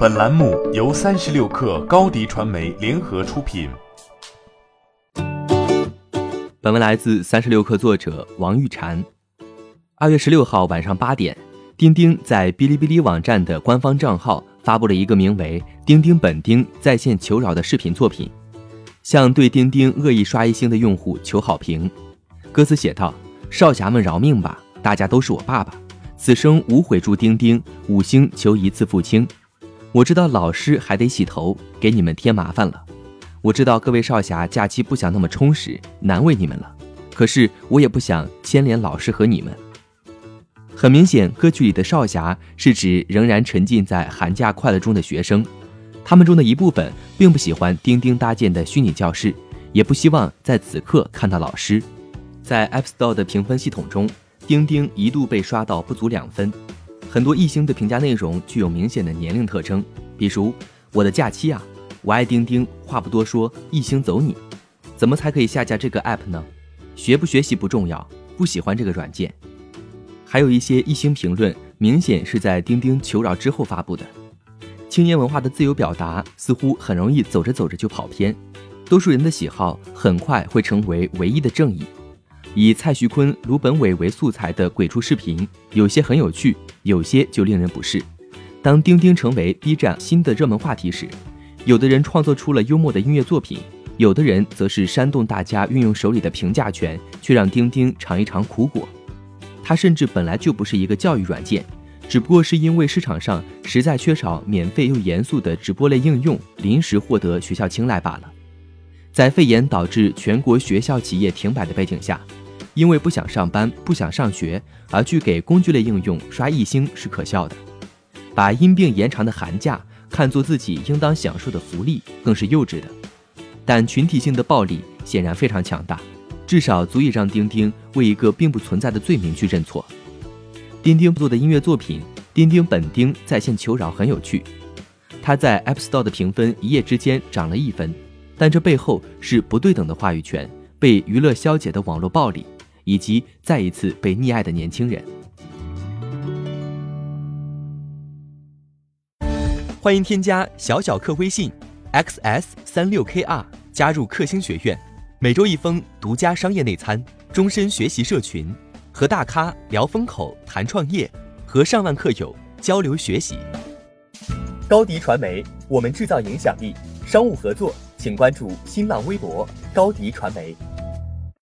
本栏目由三十六氪高低传媒联合出品。本文来自三十六氪作者王玉婵。二月十六号晚上八点，钉钉在哔哩哔哩网站的官方账号发布了一个名为“钉钉本钉在线求饶”的视频作品，向对钉钉恶意刷一星的用户求好评。歌词写道：“少侠们饶命吧，大家都是我爸爸，此生无悔祝钉钉五星求一次付清。”我知道老师还得洗头，给你们添麻烦了。我知道各位少侠假期不想那么充实，难为你们了。可是我也不想牵连老师和你们。很明显，歌曲里的少侠是指仍然沉浸在寒假快乐中的学生，他们中的一部分并不喜欢钉钉搭建的虚拟教室，也不希望在此刻看到老师。在 App Store 的评分系统中，钉钉一度被刷到不足两分。很多异星的评价内容具有明显的年龄特征，比如我的假期啊，我爱钉钉，话不多说，一星走你。怎么才可以下架这个 app 呢？学不学习不重要，不喜欢这个软件。还有一些异星评论，明显是在钉钉求饶之后发布的。青年文化的自由表达似乎很容易走着走着就跑偏，多数人的喜好很快会成为唯一的正义。以蔡徐坤、卢本伟为素材的鬼畜视频，有些很有趣，有些就令人不适。当钉钉成为 B 站新的热门话题时，有的人创作出了幽默的音乐作品，有的人则是煽动大家运用手里的评价权，去让钉钉尝一尝苦果。它甚至本来就不是一个教育软件，只不过是因为市场上实在缺少免费又严肃的直播类应用，临时获得学校青睐罢了。在肺炎导致全国学校企业停摆的背景下。因为不想上班、不想上学而去给工具类应用刷一星是可笑的，把因病延长的寒假看作自己应当享受的福利更是幼稚的。但群体性的暴力显然非常强大，至少足以让钉钉为一个并不存在的罪名去认错。钉钉做的音乐作品《钉钉本钉在线求饶》很有趣，他在 App Store 的评分一夜之间涨了一分，但这背后是不对等的话语权被娱乐消解的网络暴力。以及再一次被溺爱的年轻人。欢迎添加小小客微信 xs 三六 kr 加入克星学院，每周一封独家商业内参，终身学习社群，和大咖聊风口、谈创业，和上万客友交流学习。高迪传媒，我们制造影响力。商务合作，请关注新浪微博高迪传媒。